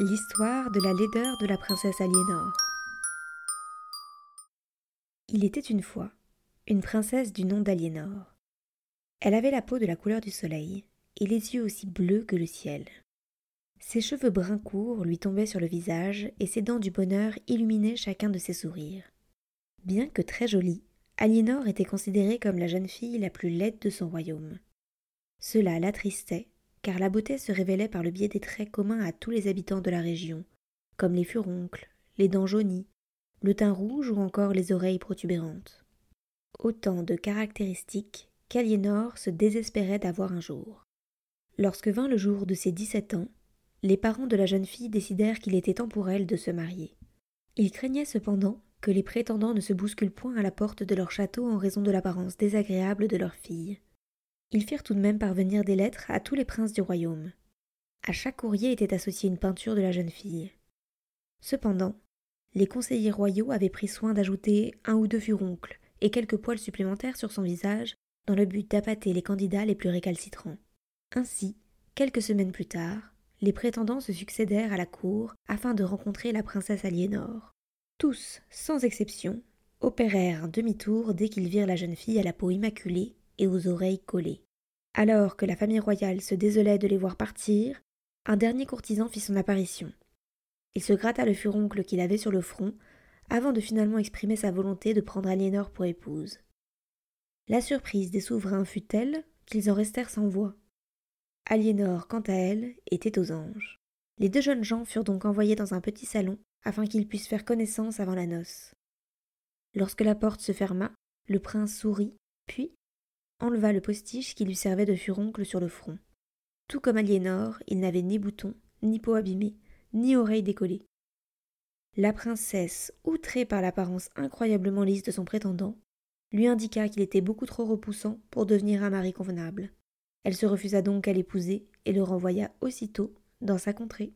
l'histoire de la laideur de la princesse Aliénor. Il était une fois une princesse du nom d'Aliénor. Elle avait la peau de la couleur du soleil et les yeux aussi bleus que le ciel. Ses cheveux bruns courts lui tombaient sur le visage et ses dents du bonheur illuminaient chacun de ses sourires. Bien que très jolie, Aliénor était considérée comme la jeune fille la plus laide de son royaume. Cela l'attristait, car la beauté se révélait par le biais des traits communs à tous les habitants de la région, comme les furoncles, les dents jaunies, le teint rouge ou encore les oreilles protubérantes. Autant de caractéristiques qu'Aliénor se désespérait d'avoir un jour. Lorsque vint le jour de ses dix-sept ans, les parents de la jeune fille décidèrent qu'il était temps pour elle de se marier. Ils craignaient cependant que les prétendants ne se bousculent point à la porte de leur château en raison de l'apparence désagréable de leur fille. Ils firent tout de même parvenir des lettres à tous les princes du royaume. À chaque courrier était associée une peinture de la jeune fille. Cependant, les conseillers royaux avaient pris soin d'ajouter un ou deux furoncles et quelques poils supplémentaires sur son visage dans le but d'appâter les candidats les plus récalcitrants. Ainsi, quelques semaines plus tard, les prétendants se succédèrent à la cour afin de rencontrer la princesse Aliénor. Tous, sans exception, opérèrent un demi-tour dès qu'ils virent la jeune fille à la peau immaculée et aux oreilles collées. Alors que la famille royale se désolait de les voir partir, un dernier courtisan fit son apparition. Il se gratta le furoncle qu'il avait sur le front, avant de finalement exprimer sa volonté de prendre Aliénor pour épouse. La surprise des souverains fut telle qu'ils en restèrent sans voix. Aliénor, quant à elle, était aux anges. Les deux jeunes gens furent donc envoyés dans un petit salon afin qu'ils puissent faire connaissance avant la noce. Lorsque la porte se ferma, le prince sourit, puis enleva le postiche qui lui servait de furoncle sur le front. Tout comme Aliénor, il n'avait ni bouton, ni peau abîmée, ni oreille décollée. La princesse, outrée par l'apparence incroyablement lisse de son prétendant, lui indiqua qu'il était beaucoup trop repoussant pour devenir un mari convenable. Elle se refusa donc à l'épouser et le renvoya aussitôt dans sa contrée.